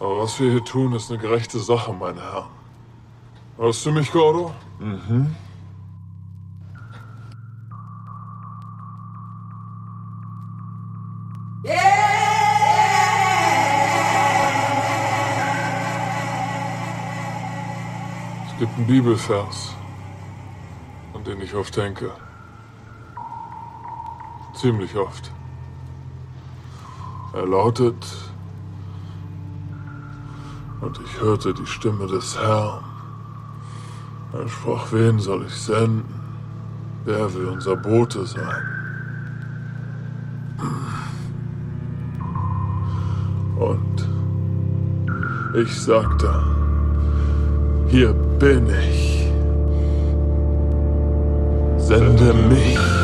Aber was wir hier tun, ist eine gerechte Sache, meine Herren. Hörst du mich, Gordo? Mhm. Es gibt einen Bibelvers, an den ich oft denke. Ziemlich oft. Er lautet, und ich hörte die Stimme des Herrn. Er sprach, wen soll ich senden? Wer will unser Bote sein? Und ich sagte, hier bin ich. Sende mich.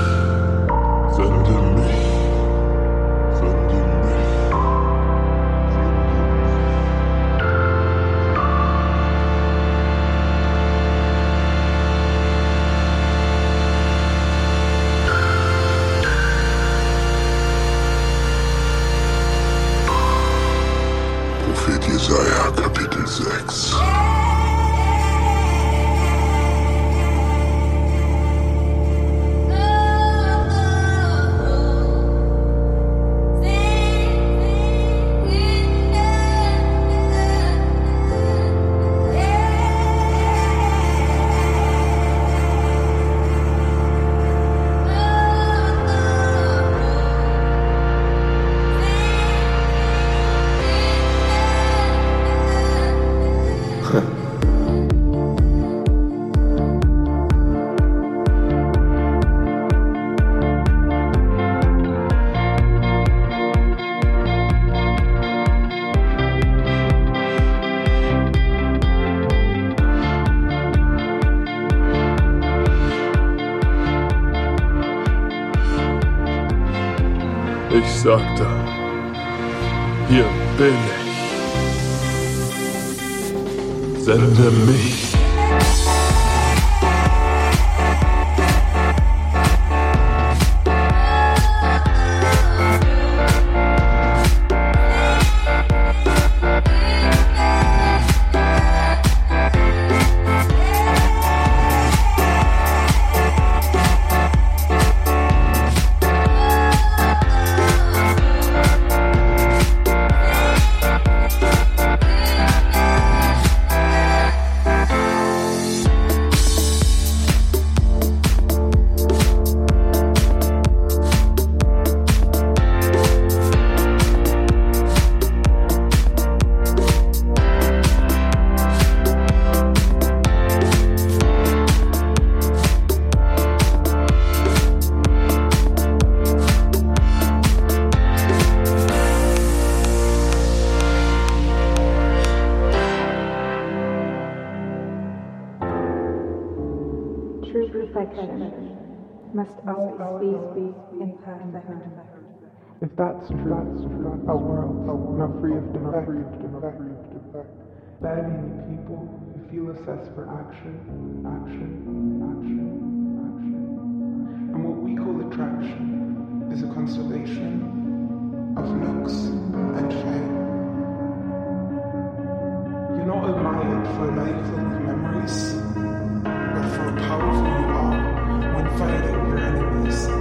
me. If that's true, a world not free of defect, begging people who feel assessed for action, action, action, action. And what we call attraction is a constellation of nooks and fame. You're not admired for a life of memories, but for how powerful you are when fighting your enemies.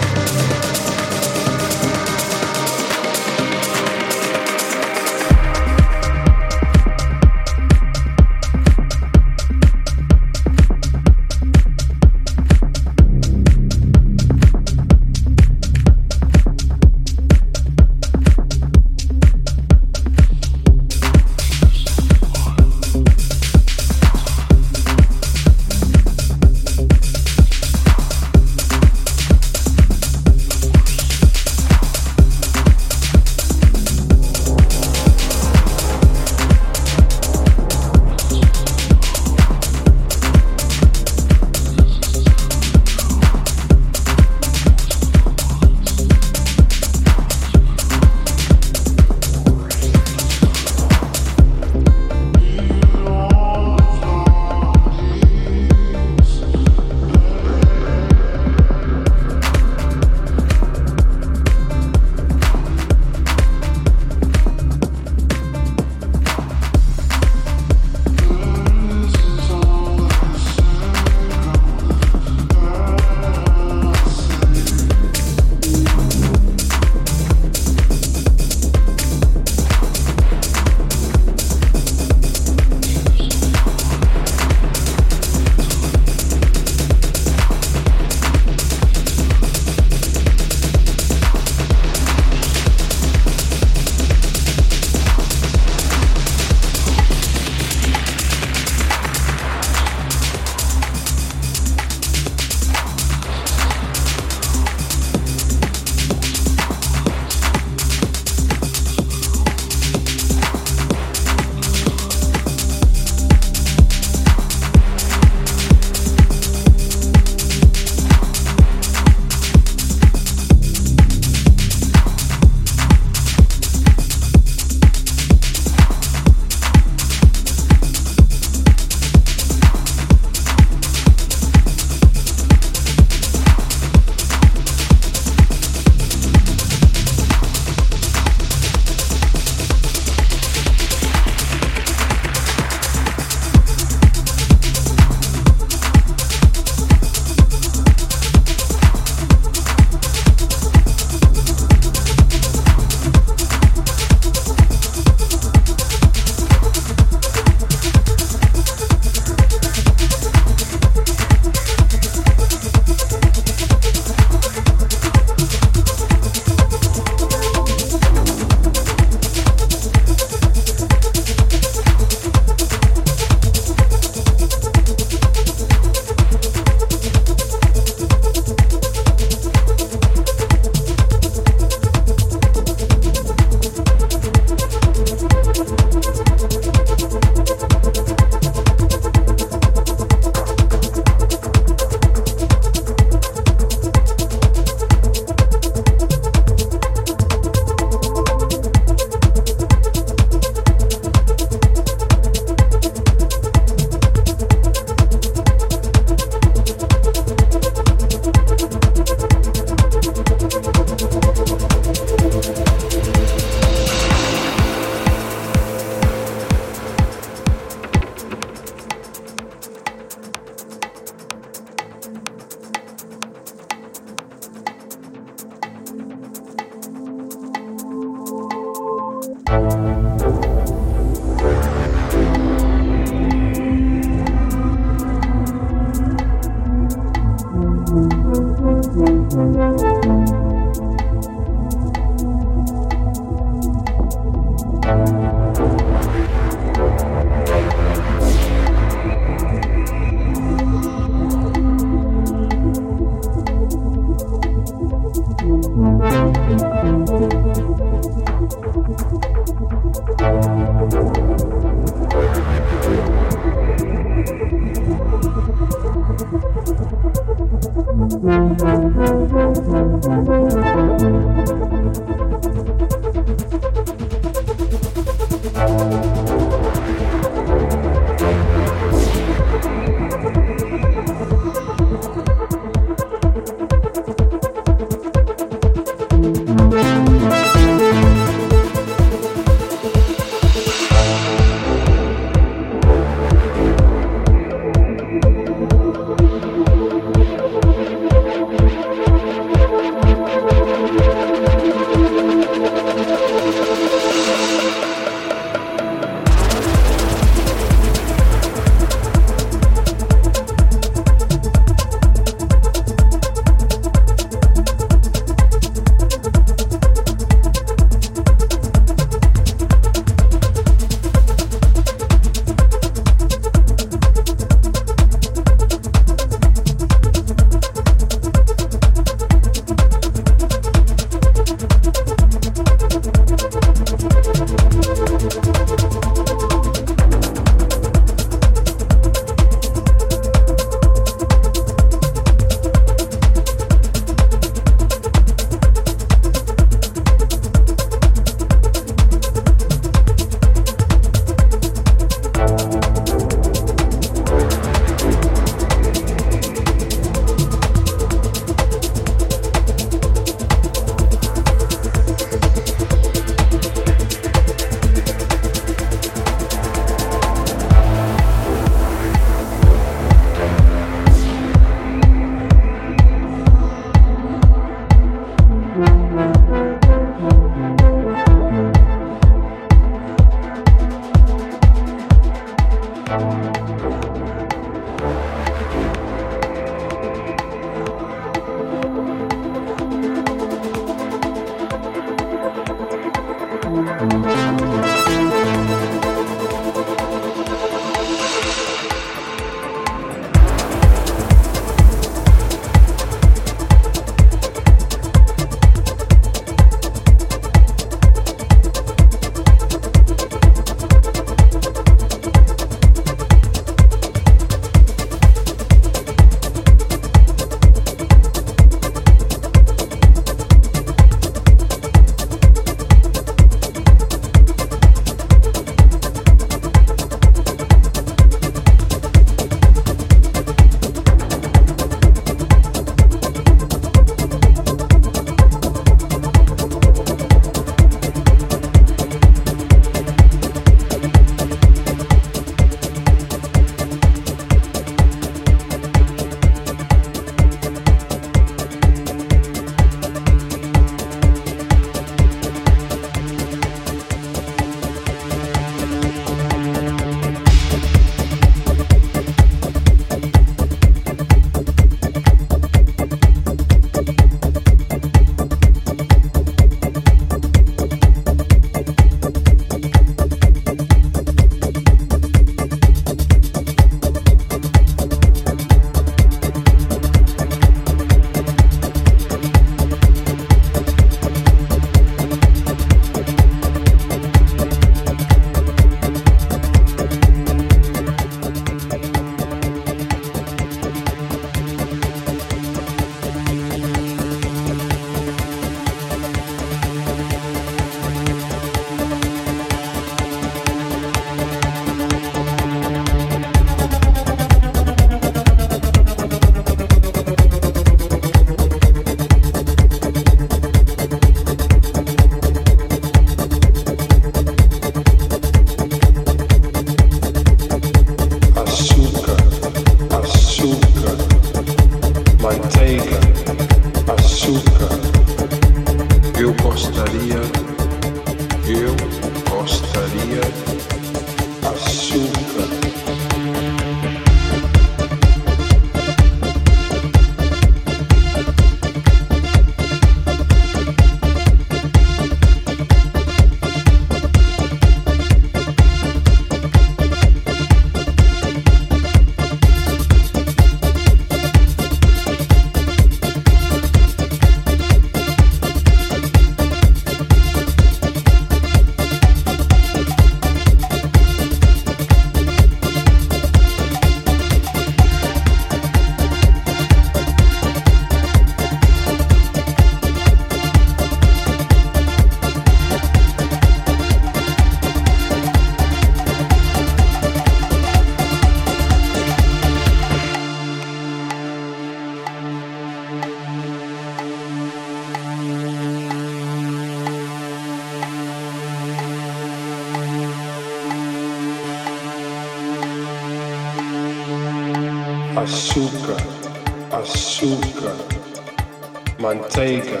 Manteiga,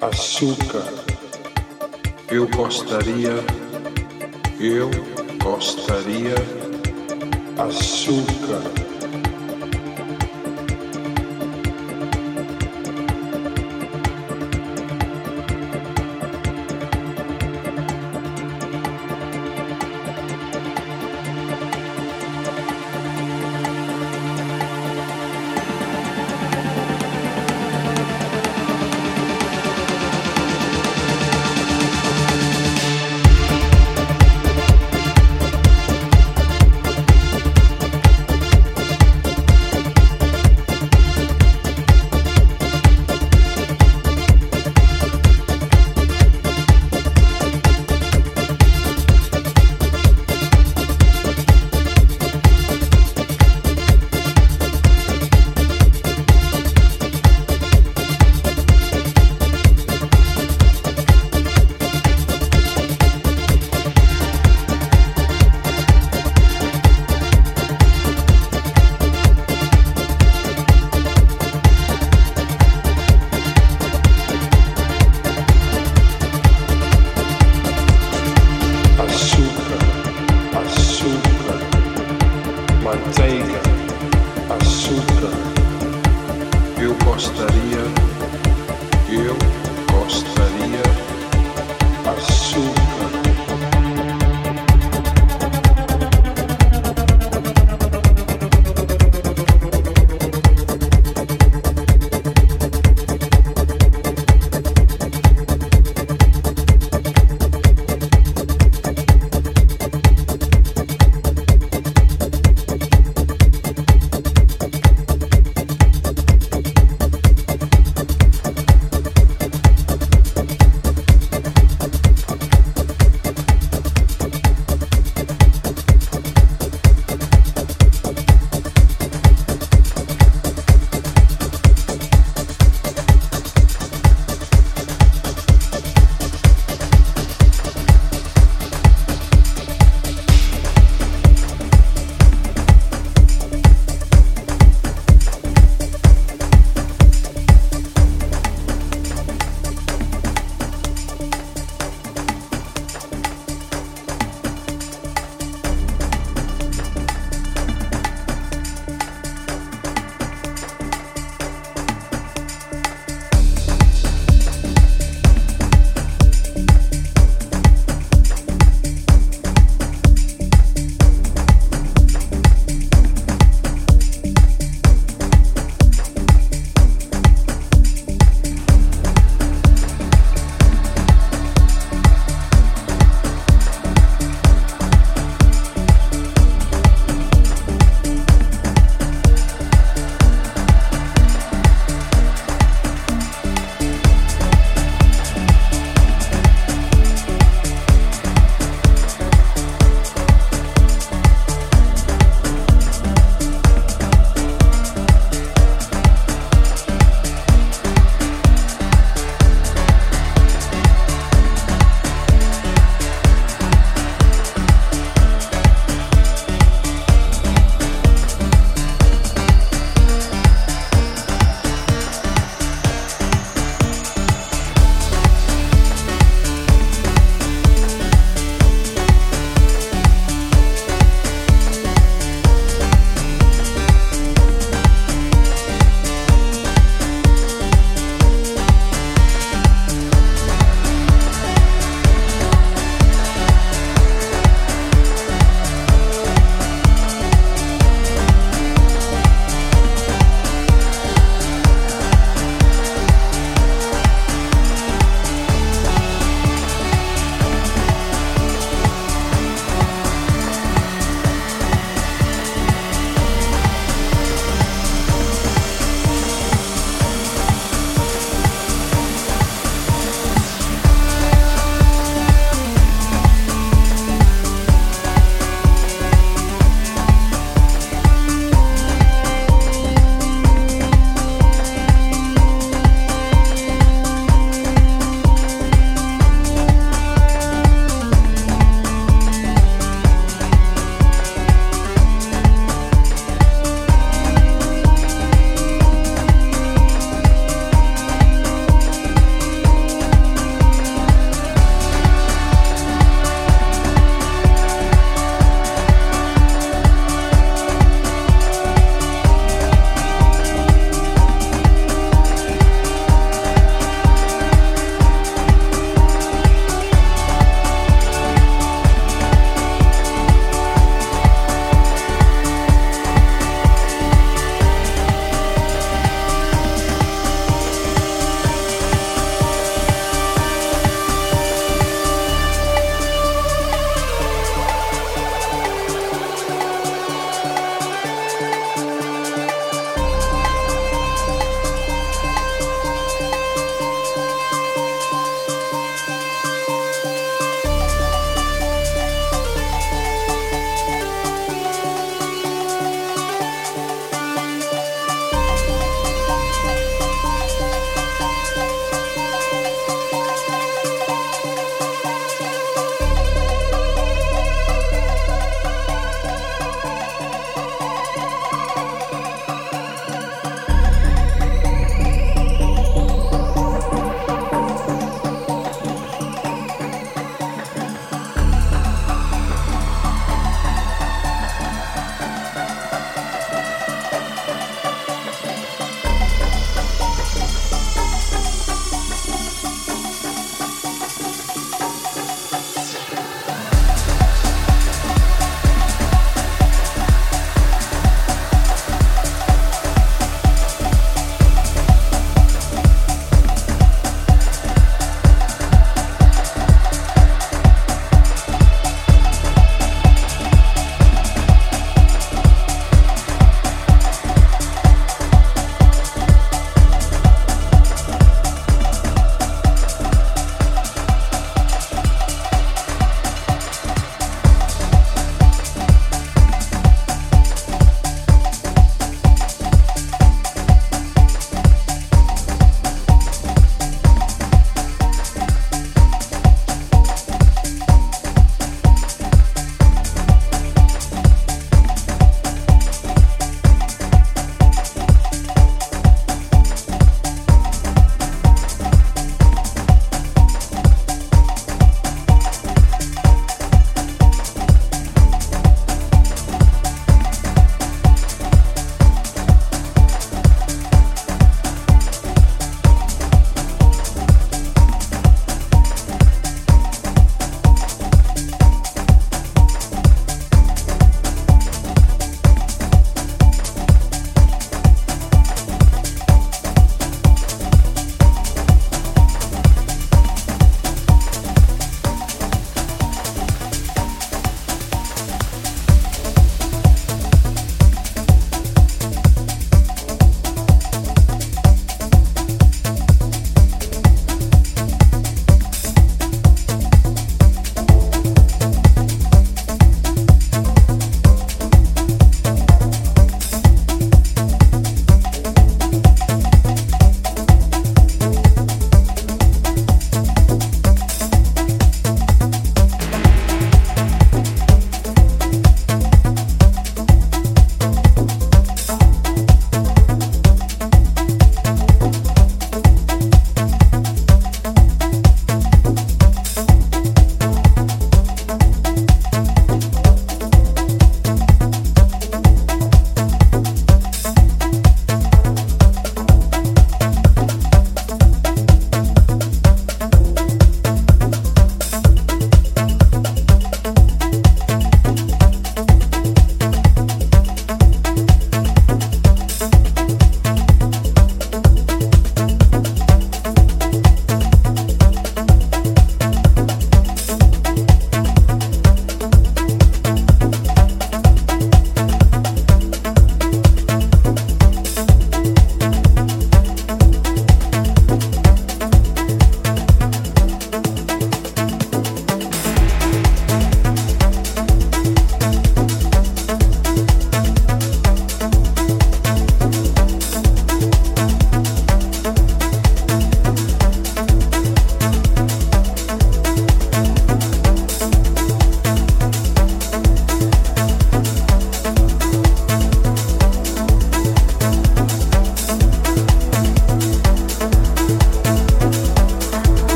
açúcar. Eu gostaria, eu gostaria, açúcar. study.